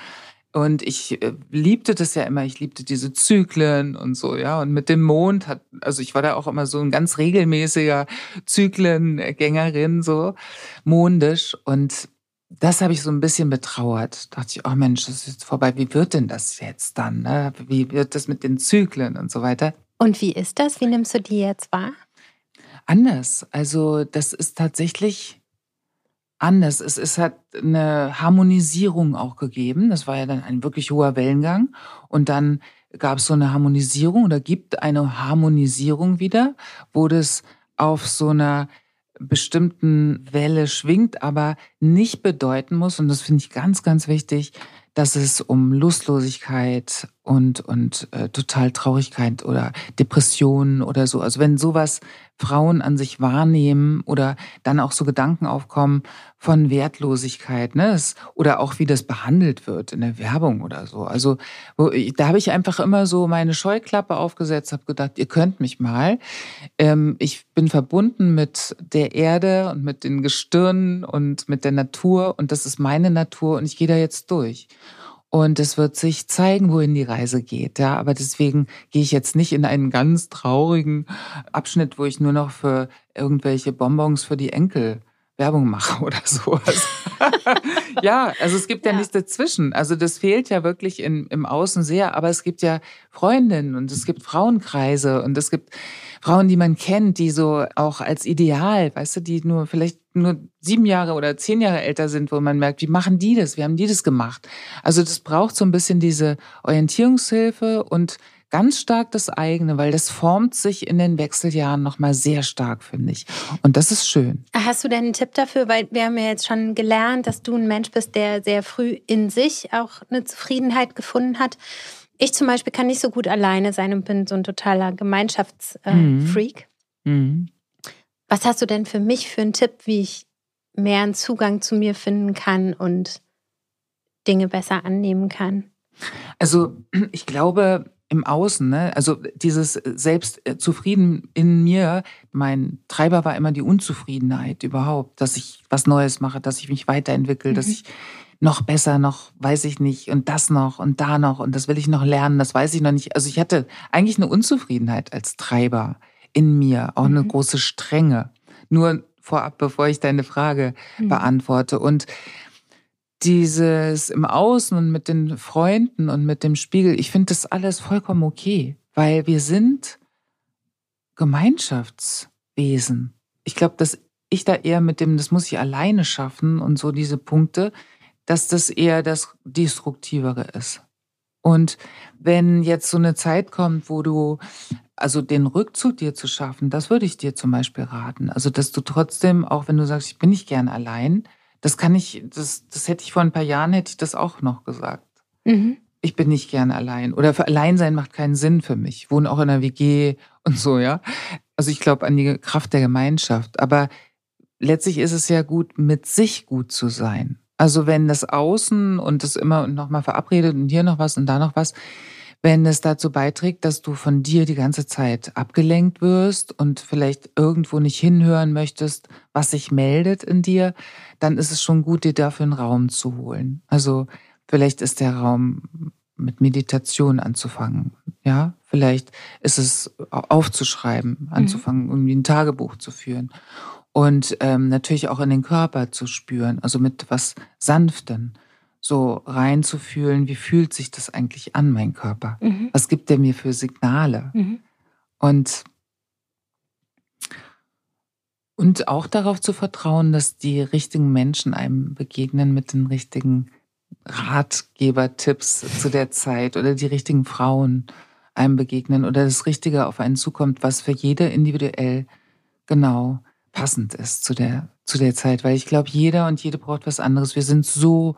Und ich äh, liebte das ja immer, ich liebte diese Zyklen und so, ja. Und mit dem Mond hat, also ich war da auch immer so ein ganz regelmäßiger Zyklengängerin, so mondisch. Und das habe ich so ein bisschen betrauert. Da dachte ich, oh Mensch, das ist jetzt vorbei. Wie wird denn das jetzt dann? Ne? Wie wird das mit den Zyklen und so weiter? Und wie ist das? Wie nimmst du die jetzt wahr? Anders. Also das ist tatsächlich anders. Es, es hat eine Harmonisierung auch gegeben. Das war ja dann ein wirklich hoher Wellengang. Und dann gab es so eine Harmonisierung oder gibt eine Harmonisierung wieder, wo das auf so einer bestimmten Welle schwingt, aber nicht bedeuten muss, und das finde ich ganz, ganz wichtig, dass es um Lustlosigkeit und, und äh, total Traurigkeit oder Depressionen oder so, also wenn sowas Frauen an sich wahrnehmen oder dann auch so Gedanken aufkommen von Wertlosigkeit, ne? oder auch wie das behandelt wird in der Werbung oder so. Also wo, da habe ich einfach immer so meine Scheuklappe aufgesetzt, habe gedacht, ihr könnt mich mal. Ähm, ich bin verbunden mit der Erde und mit den Gestirnen und mit der Natur und das ist meine Natur und ich gehe da jetzt durch. Und es wird sich zeigen, wohin die Reise geht. Ja, aber deswegen gehe ich jetzt nicht in einen ganz traurigen Abschnitt, wo ich nur noch für irgendwelche Bonbons für die Enkel Werbung mache oder sowas. ja, also es gibt ja. ja. nichts dazwischen. Also das fehlt ja wirklich in, im Außen sehr, aber es gibt ja Freundinnen und es gibt Frauenkreise und es gibt Frauen, die man kennt, die so auch als Ideal, weißt du, die nur vielleicht nur sieben Jahre oder zehn Jahre älter sind, wo man merkt, wie machen die das? Wie haben die das gemacht? Also das braucht so ein bisschen diese Orientierungshilfe und ganz stark das eigene, weil das formt sich in den Wechseljahren nochmal sehr stark, finde ich. Und das ist schön. Hast du denn einen Tipp dafür? Weil wir haben ja jetzt schon gelernt, dass du ein Mensch bist, der sehr früh in sich auch eine Zufriedenheit gefunden hat. Ich zum Beispiel kann nicht so gut alleine sein und bin so ein totaler Gemeinschaftsfreak. Mhm. Mhm. Was hast du denn für mich für einen Tipp, wie ich mehr einen Zugang zu mir finden kann und Dinge besser annehmen kann? Also ich glaube, im Außen, ne? also dieses Selbstzufrieden in mir, mein Treiber war immer die Unzufriedenheit überhaupt, dass ich was Neues mache, dass ich mich weiterentwickle, mhm. dass ich noch besser, noch weiß ich nicht und das noch und da noch und das will ich noch lernen, das weiß ich noch nicht. Also ich hatte eigentlich eine Unzufriedenheit als Treiber in mir, auch eine mhm. große Strenge. Nur vorab, bevor ich deine Frage mhm. beantworte. Und dieses im Außen und mit den Freunden und mit dem Spiegel, ich finde das alles vollkommen okay, weil wir sind Gemeinschaftswesen. Ich glaube, dass ich da eher mit dem, das muss ich alleine schaffen und so diese Punkte, dass das eher das Destruktivere ist. Und wenn jetzt so eine Zeit kommt, wo du, also den Rückzug dir zu schaffen, das würde ich dir zum Beispiel raten. Also, dass du trotzdem, auch wenn du sagst, ich bin nicht gern allein, das kann ich, das, das hätte ich vor ein paar Jahren, hätte ich das auch noch gesagt. Mhm. Ich bin nicht gern allein. Oder für Alleinsein macht keinen Sinn für mich. Ich wohne auch in einer WG und so, ja. Also ich glaube an die Kraft der Gemeinschaft. Aber letztlich ist es ja gut, mit sich gut zu sein. Also wenn das Außen und das immer und nochmal verabredet und hier noch was und da noch was, wenn es dazu beiträgt, dass du von dir die ganze Zeit abgelenkt wirst und vielleicht irgendwo nicht hinhören möchtest, was sich meldet in dir, dann ist es schon gut, dir dafür einen Raum zu holen. Also vielleicht ist der Raum mit Meditation anzufangen. Ja, vielleicht ist es aufzuschreiben, mhm. anzufangen, irgendwie ein Tagebuch zu führen und ähm, natürlich auch in den Körper zu spüren, also mit was Sanften so reinzufühlen, wie fühlt sich das eigentlich an, mein Körper? Mhm. Was gibt der mir für Signale? Mhm. Und, und auch darauf zu vertrauen, dass die richtigen Menschen einem begegnen mit den richtigen Ratgeber-Tipps zu der Zeit oder die richtigen Frauen einem begegnen oder das Richtige auf einen zukommt, was für jede individuell genau passend ist zu der, zu der Zeit. Weil ich glaube, jeder und jede braucht was anderes. Wir sind so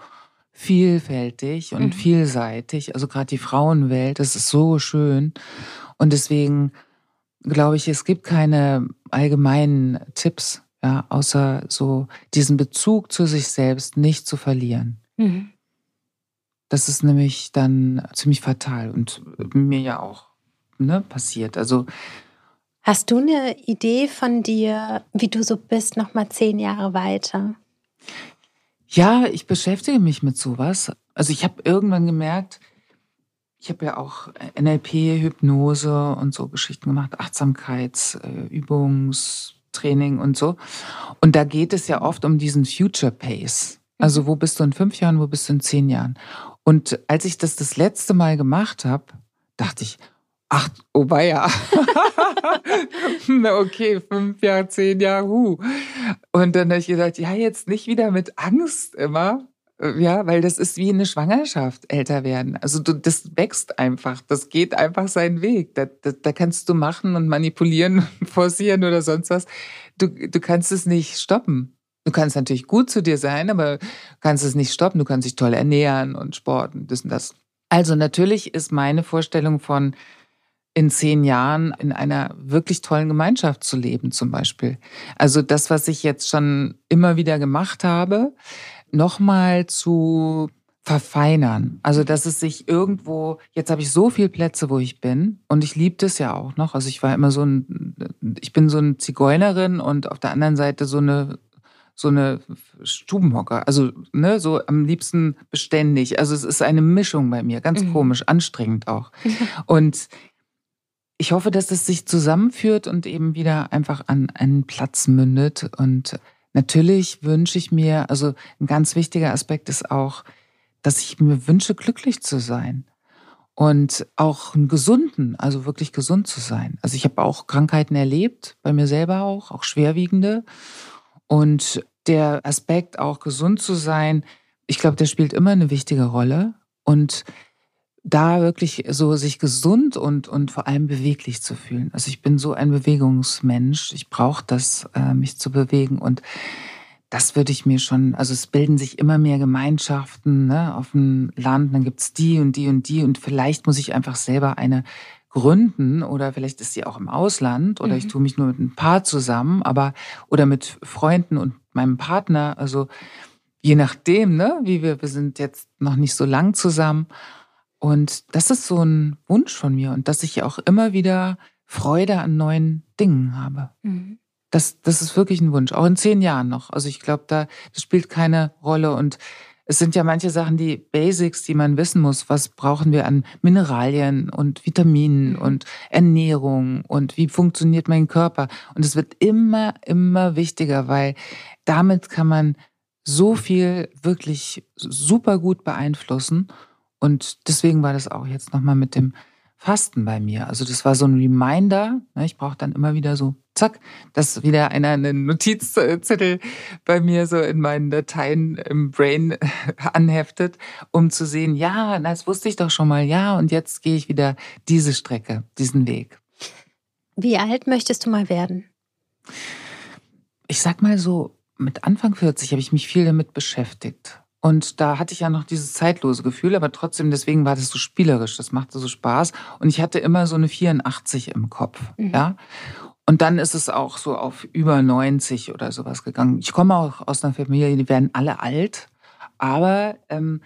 vielfältig und mhm. vielseitig. Also gerade die Frauenwelt, das ist so schön. Und deswegen glaube ich, es gibt keine allgemeinen Tipps, ja, außer so diesen Bezug zu sich selbst nicht zu verlieren. Mhm. Das ist nämlich dann ziemlich fatal und mir ja auch ne, passiert. Also Hast du eine Idee von dir, wie du so bist, noch mal zehn Jahre weiter? Ja, ich beschäftige mich mit sowas. Also ich habe irgendwann gemerkt, ich habe ja auch NLP, Hypnose und so Geschichten gemacht, Achtsamkeitsübungstraining und so. Und da geht es ja oft um diesen Future Pace. Also mhm. wo bist du in fünf Jahren, wo bist du in zehn Jahren? Und als ich das das letzte Mal gemacht habe, dachte ich, ach, oh ja. Okay, fünf Jahre, zehn Jahre, huh. Und dann habe ich gesagt, ja, jetzt nicht wieder mit Angst immer. Ja, weil das ist wie eine Schwangerschaft, älter werden. Also du, das wächst einfach, das geht einfach seinen Weg. Da, da, da kannst du machen und manipulieren, forcieren oder sonst was. Du, du kannst es nicht stoppen. Du kannst natürlich gut zu dir sein, aber kannst es nicht stoppen. Du kannst dich toll ernähren und sporten, das und das. Also natürlich ist meine Vorstellung von in zehn Jahren in einer wirklich tollen Gemeinschaft zu leben, zum Beispiel. Also das, was ich jetzt schon immer wieder gemacht habe, nochmal zu verfeinern. Also, dass es sich irgendwo, jetzt habe ich so viele Plätze, wo ich bin und ich liebe das ja auch noch. Also ich war immer so ein, ich bin so eine Zigeunerin und auf der anderen Seite so eine so eine Stubenhocker, also ne, so am liebsten beständig. Also es ist eine Mischung bei mir, ganz mhm. komisch, anstrengend auch. Und ich hoffe, dass es sich zusammenführt und eben wieder einfach an einen Platz mündet. Und natürlich wünsche ich mir, also ein ganz wichtiger Aspekt ist auch, dass ich mir wünsche, glücklich zu sein und auch einen gesunden, also wirklich gesund zu sein. Also ich habe auch Krankheiten erlebt, bei mir selber auch, auch schwerwiegende. Und der Aspekt, auch gesund zu sein, ich glaube, der spielt immer eine wichtige Rolle. Und da wirklich so sich gesund und, und vor allem beweglich zu fühlen. Also ich bin so ein Bewegungsmensch. Ich brauche das, äh, mich zu bewegen. Und das würde ich mir schon, also es bilden sich immer mehr Gemeinschaften ne, auf dem Land. Dann gibt's die und die und die. Und vielleicht muss ich einfach selber eine gründen oder vielleicht ist sie auch im Ausland oder mhm. ich tue mich nur mit ein Paar zusammen, aber oder mit Freunden und meinem Partner. Also je nachdem, ne, wie wir, wir sind jetzt noch nicht so lang zusammen. Und das ist so ein Wunsch von mir und dass ich auch immer wieder Freude an neuen Dingen habe. Mhm. Das, das ist wirklich ein Wunsch, auch in zehn Jahren noch. Also ich glaube, da das spielt keine Rolle und es sind ja manche Sachen, die Basics, die man wissen muss. Was brauchen wir an Mineralien und Vitaminen mhm. und Ernährung und wie funktioniert mein Körper? Und es wird immer, immer wichtiger, weil damit kann man so viel wirklich super gut beeinflussen. Und deswegen war das auch jetzt nochmal mit dem Fasten bei mir. Also das war so ein Reminder. Ne? Ich brauche dann immer wieder so, zack, dass wieder einer einen Notizzettel bei mir so in meinen Dateien im Brain anheftet, um zu sehen, ja, das wusste ich doch schon mal, ja, und jetzt gehe ich wieder diese Strecke, diesen Weg. Wie alt möchtest du mal werden? Ich sag mal so, mit Anfang 40 habe ich mich viel damit beschäftigt. Und da hatte ich ja noch dieses zeitlose Gefühl, aber trotzdem, deswegen war das so spielerisch, das machte so Spaß. Und ich hatte immer so eine 84 im Kopf, mhm. ja. Und dann ist es auch so auf über 90 oder sowas gegangen. Ich komme auch aus einer Familie, die werden alle alt, aber ähm,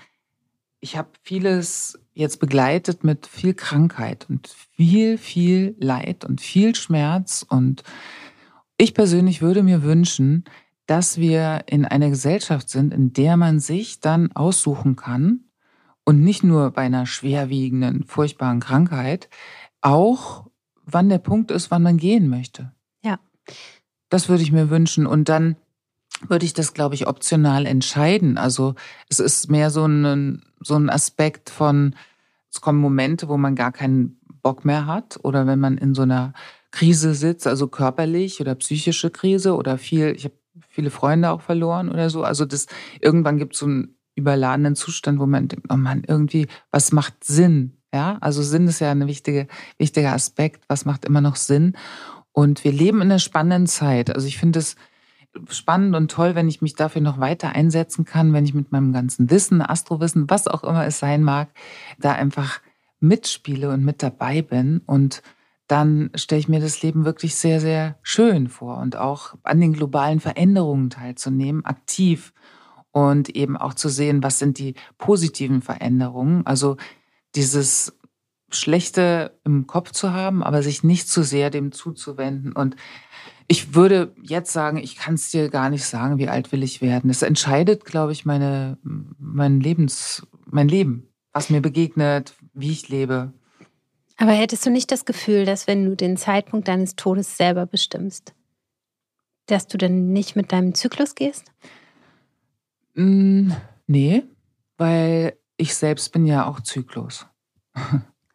ich habe vieles jetzt begleitet mit viel Krankheit und viel, viel Leid und viel Schmerz. Und ich persönlich würde mir wünschen, dass wir in einer Gesellschaft sind, in der man sich dann aussuchen kann und nicht nur bei einer schwerwiegenden, furchtbaren Krankheit, auch wann der Punkt ist, wann man gehen möchte. Ja. Das würde ich mir wünschen. Und dann würde ich das, glaube ich, optional entscheiden. Also es ist mehr so ein, so ein Aspekt von, es kommen Momente, wo man gar keinen Bock mehr hat oder wenn man in so einer Krise sitzt, also körperlich oder psychische Krise oder viel, ich habe viele Freunde auch verloren oder so. Also das irgendwann gibt es so einen überladenen Zustand, wo man denkt, oh Mann, irgendwie, was macht Sinn? Ja, also Sinn ist ja ein wichtige, wichtiger Aspekt. Was macht immer noch Sinn? Und wir leben in einer spannenden Zeit. Also ich finde es spannend und toll, wenn ich mich dafür noch weiter einsetzen kann, wenn ich mit meinem ganzen Wissen, Astrowissen, was auch immer es sein mag, da einfach mitspiele und mit dabei bin. Und dann stelle ich mir das Leben wirklich sehr, sehr schön vor und auch an den globalen Veränderungen teilzunehmen, aktiv und eben auch zu sehen, was sind die positiven Veränderungen. Also dieses Schlechte im Kopf zu haben, aber sich nicht zu sehr dem zuzuwenden. Und ich würde jetzt sagen, ich kann es dir gar nicht sagen, wie alt will ich werden. Es entscheidet, glaube ich, meine, mein Lebens, mein Leben, was mir begegnet, wie ich lebe. Aber hättest du nicht das Gefühl, dass wenn du den Zeitpunkt deines Todes selber bestimmst, dass du dann nicht mit deinem Zyklus gehst? Mm, nee, weil ich selbst bin ja auch Zyklus.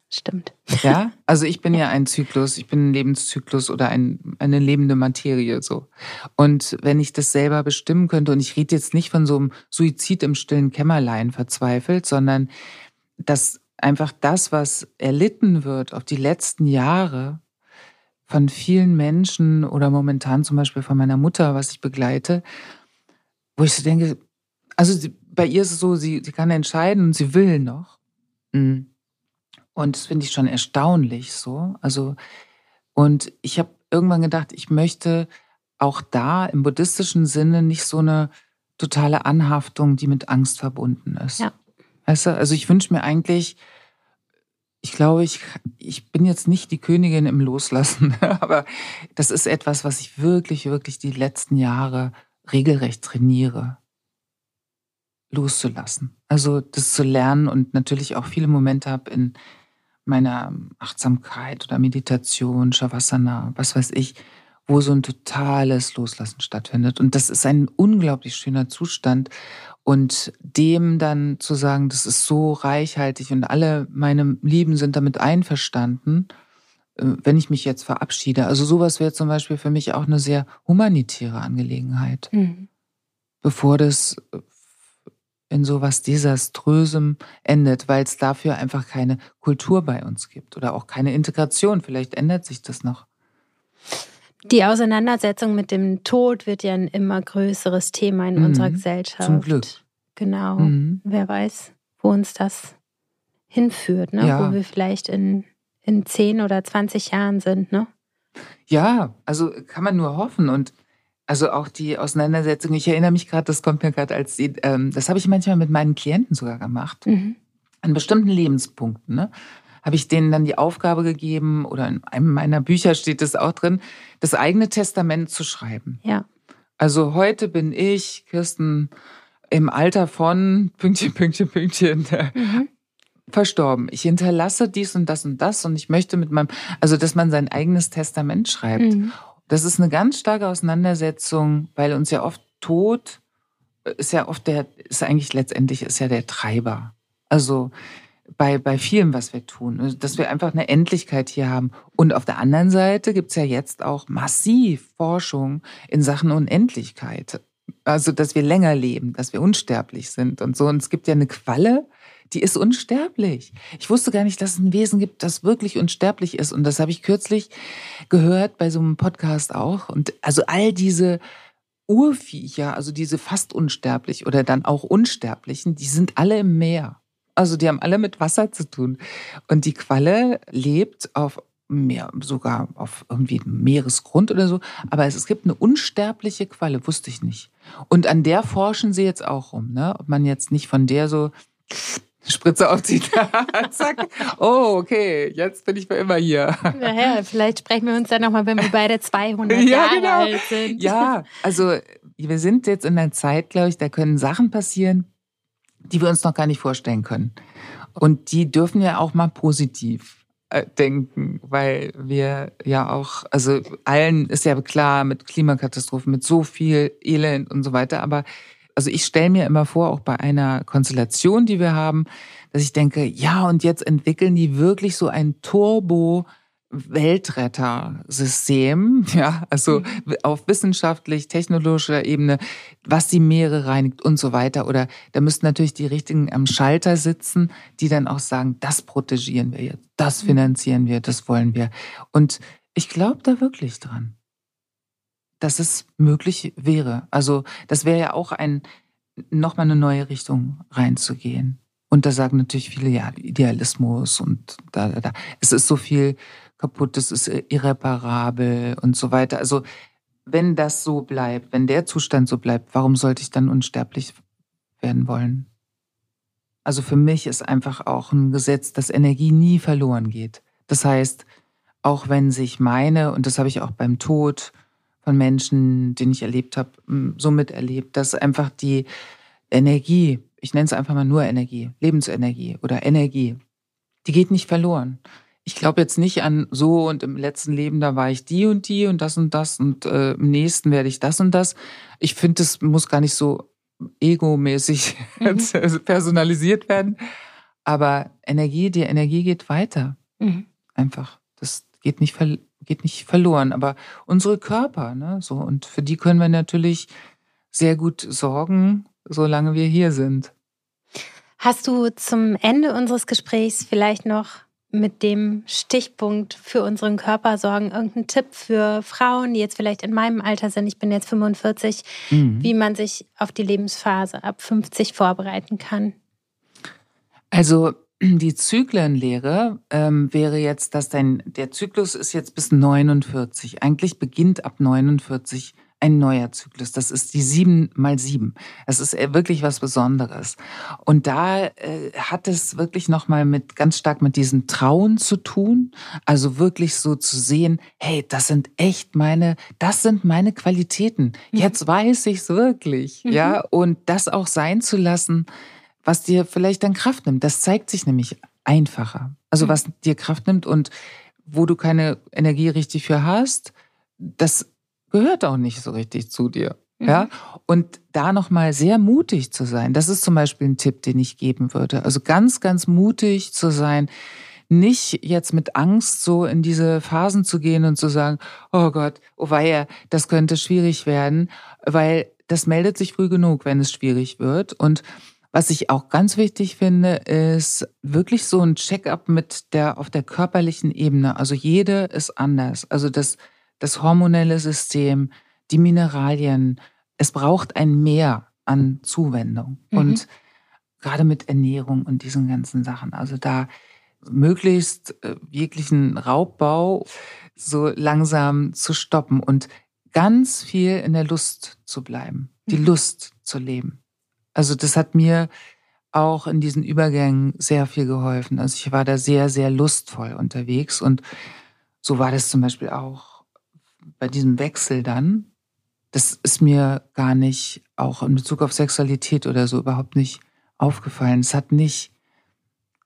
Stimmt. Ja, also ich bin ja ein Zyklus, ich bin ein Lebenszyklus oder ein, eine lebende Materie so. Und wenn ich das selber bestimmen könnte, und ich rede jetzt nicht von so einem Suizid im stillen Kämmerlein verzweifelt, sondern dass einfach das, was erlitten wird auf die letzten Jahre von vielen Menschen oder momentan zum Beispiel von meiner Mutter, was ich begleite, wo ich so denke, also sie, bei ihr ist es so, sie, sie kann entscheiden und sie will noch. Mhm. Und das finde ich schon erstaunlich so. Also, und ich habe irgendwann gedacht, ich möchte auch da im buddhistischen Sinne nicht so eine totale Anhaftung, die mit Angst verbunden ist. Ja. Weißt du, also ich wünsche mir eigentlich, ich glaube, ich, ich bin jetzt nicht die Königin im Loslassen, aber das ist etwas, was ich wirklich, wirklich die letzten Jahre regelrecht trainiere loszulassen. Also das zu lernen und natürlich auch viele Momente habe in meiner Achtsamkeit oder Meditation, Shavasana, was weiß ich, wo so ein totales Loslassen stattfindet. Und das ist ein unglaublich schöner Zustand. Und dem dann zu sagen, das ist so reichhaltig und alle meine Lieben sind damit einverstanden, äh, wenn ich mich jetzt verabschiede. Also sowas wäre zum Beispiel für mich auch eine sehr humanitäre Angelegenheit. Mhm. Bevor das in sowas Desaströsem endet, weil es dafür einfach keine Kultur bei uns gibt oder auch keine Integration. Vielleicht ändert sich das noch. Die Auseinandersetzung mit dem Tod wird ja ein immer größeres Thema in mhm. unserer Gesellschaft. Zum Glück. Genau. Mhm. Wer weiß, wo uns das hinführt, ne? Ja. wo wir vielleicht in, in 10 oder 20 Jahren sind. Ne? Ja, also kann man nur hoffen. Und also auch die Auseinandersetzung, ich erinnere mich gerade, das kommt mir gerade als, ähm, das habe ich manchmal mit meinen Klienten sogar gemacht. Mhm. An bestimmten Lebenspunkten, ne? Habe ich denen dann die Aufgabe gegeben, oder in einem meiner Bücher steht es auch drin, das eigene Testament zu schreiben. Ja. Also heute bin ich, Kirsten, im Alter von Pünktchen, Pünktchen, Pünktchen, mhm. verstorben. Ich hinterlasse dies und das und das und ich möchte mit meinem, also dass man sein eigenes Testament schreibt. Mhm. Das ist eine ganz starke Auseinandersetzung, weil uns ja oft Tod ist ja oft der, ist eigentlich letztendlich ist ja der Treiber. Also bei, bei vielem, was wir tun, also, dass wir einfach eine Endlichkeit hier haben. Und auf der anderen Seite gibt's ja jetzt auch massiv Forschung in Sachen Unendlichkeit. Also, dass wir länger leben, dass wir unsterblich sind und so. Und es gibt ja eine Qualle, die ist unsterblich. Ich wusste gar nicht, dass es ein Wesen gibt, das wirklich unsterblich ist. Und das habe ich kürzlich gehört bei so einem Podcast auch. Und also all diese Urviecher, also diese fast unsterblich oder dann auch unsterblichen, die sind alle im Meer. Also die haben alle mit Wasser zu tun. Und die Qualle lebt auf mehr, sogar auf irgendwie Meeresgrund oder so. Aber es, es gibt eine unsterbliche Qualle, wusste ich nicht. Und an der forschen sie jetzt auch rum, ne? Ob man jetzt nicht von der so Spritze aufzieht. Zack. Oh, okay, jetzt bin ich für immer hier. Naja, vielleicht sprechen wir uns dann nochmal, wenn wir beide 200 ja, Jahre genau. alt sind. Ja, also wir sind jetzt in einer Zeit, glaube ich, da können Sachen passieren, die wir uns noch gar nicht vorstellen können. Und die dürfen ja auch mal positiv äh, denken, weil wir ja auch, also allen ist ja klar mit Klimakatastrophen, mit so viel Elend und so weiter, aber also ich stelle mir immer vor, auch bei einer Konstellation, die wir haben, dass ich denke, ja, und jetzt entwickeln die wirklich so ein Turbo Weltrettersystem, ja, also mhm. auf wissenschaftlich, technologischer Ebene, was die Meere reinigt und so weiter. Oder da müssten natürlich die Richtigen am Schalter sitzen, die dann auch sagen, das protegieren wir jetzt, das mhm. finanzieren wir, das wollen wir. Und ich glaube da wirklich dran dass es möglich wäre. Also das wäre ja auch ein, nochmal eine neue Richtung reinzugehen. Und da sagen natürlich viele, ja, Idealismus und da, da, da. Es ist so viel kaputt, es ist irreparabel und so weiter. Also wenn das so bleibt, wenn der Zustand so bleibt, warum sollte ich dann unsterblich werden wollen? Also für mich ist einfach auch ein Gesetz, dass Energie nie verloren geht. Das heißt, auch wenn sich meine, und das habe ich auch beim Tod von Menschen, den ich erlebt habe, so miterlebt, dass einfach die Energie, ich nenne es einfach mal nur Energie, Lebensenergie oder Energie, die geht nicht verloren. Ich glaube jetzt nicht an so und im letzten Leben, da war ich die und die und das und das und äh, im nächsten werde ich das und das. Ich finde, das muss gar nicht so egomäßig mhm. personalisiert werden. Aber Energie, die Energie geht weiter. Mhm. Einfach. Das geht nicht, geht nicht verloren. Aber unsere Körper, ne, so, und für die können wir natürlich sehr gut sorgen, solange wir hier sind. Hast du zum Ende unseres Gesprächs vielleicht noch mit dem Stichpunkt für unseren Körper sorgen, irgendeinen Tipp für Frauen, die jetzt vielleicht in meinem Alter sind, ich bin jetzt 45, mhm. wie man sich auf die Lebensphase ab 50 vorbereiten kann? Also die Zyklenlehre ähm, wäre jetzt, dass dein, der Zyklus ist jetzt bis 49. Eigentlich beginnt ab 49 ein neuer Zyklus. Das ist die sieben mal sieben. Das ist äh, wirklich was Besonderes. Und da äh, hat es wirklich nochmal mit ganz stark mit diesem Trauen zu tun. Also wirklich so zu sehen, hey, das sind echt meine, das sind meine Qualitäten. Jetzt weiß ich's wirklich, mhm. ja. Und das auch sein zu lassen, was dir vielleicht dann Kraft nimmt. Das zeigt sich nämlich einfacher. Also mhm. was dir Kraft nimmt und wo du keine Energie richtig für hast, das gehört auch nicht so richtig zu dir. Mhm. Ja, und da nochmal sehr mutig zu sein, das ist zum Beispiel ein Tipp, den ich geben würde. Also ganz, ganz mutig zu sein, nicht jetzt mit Angst so in diese Phasen zu gehen und zu sagen, oh Gott, oh weia, das könnte schwierig werden, weil das meldet sich früh genug, wenn es schwierig wird. Und was ich auch ganz wichtig finde, ist wirklich so ein Check-up mit der, auf der körperlichen Ebene. Also jede ist anders. Also das, das hormonelle System, die Mineralien. Es braucht ein Mehr an Zuwendung. Mhm. Und gerade mit Ernährung und diesen ganzen Sachen. Also da möglichst äh, jeglichen Raubbau so langsam zu stoppen und ganz viel in der Lust zu bleiben, die mhm. Lust zu leben. Also das hat mir auch in diesen Übergängen sehr viel geholfen. Also ich war da sehr, sehr lustvoll unterwegs und so war das zum Beispiel auch bei diesem Wechsel dann. Das ist mir gar nicht, auch in Bezug auf Sexualität oder so, überhaupt nicht aufgefallen. Es hat nicht,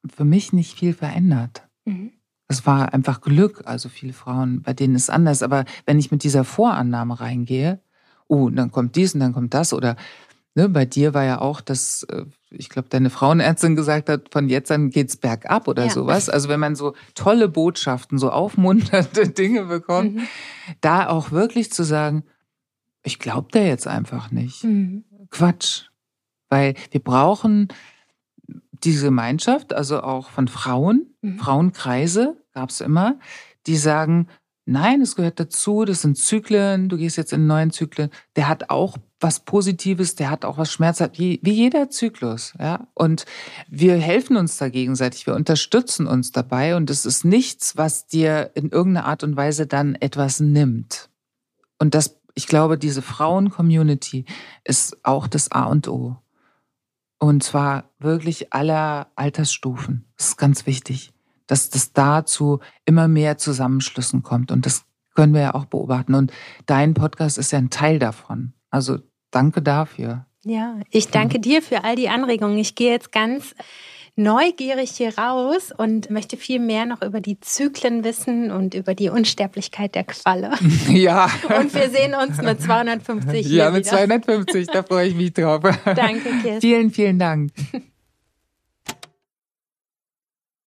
für mich nicht viel verändert. Mhm. Es war einfach Glück. Also viele Frauen, bei denen ist es anders. Aber wenn ich mit dieser Vorannahme reingehe, oh, dann kommt dies und dann kommt das oder Ne, bei dir war ja auch, dass äh, ich glaube, deine Frauenärztin gesagt hat, von jetzt an geht's bergab oder ja. sowas. Also wenn man so tolle Botschaften, so aufmunternde Dinge bekommt, mhm. da auch wirklich zu sagen, ich glaube da jetzt einfach nicht. Mhm. Quatsch. Weil wir brauchen diese Gemeinschaft, also auch von Frauen, mhm. Frauenkreise gab's immer, die sagen, Nein, es gehört dazu, das sind Zyklen, du gehst jetzt in neuen Zyklen. Der hat auch was Positives, der hat auch was Schmerzhaftes, wie, wie jeder Zyklus. Ja? Und wir helfen uns da gegenseitig, wir unterstützen uns dabei und es ist nichts, was dir in irgendeiner Art und Weise dann etwas nimmt. Und das, ich glaube, diese Frauen-Community ist auch das A und O. Und zwar wirklich aller Altersstufen. Das ist ganz wichtig dass das dazu immer mehr Zusammenschlüssen kommt. Und das können wir ja auch beobachten. Und dein Podcast ist ja ein Teil davon. Also danke dafür. Ja, ich danke dir für all die Anregungen. Ich gehe jetzt ganz neugierig hier raus und möchte viel mehr noch über die Zyklen wissen und über die Unsterblichkeit der Qualle. Ja. Und wir sehen uns mit 250 Ja, mit wieder. 250, da freue ich mich drauf. Danke, Kirsten. Vielen, vielen Dank.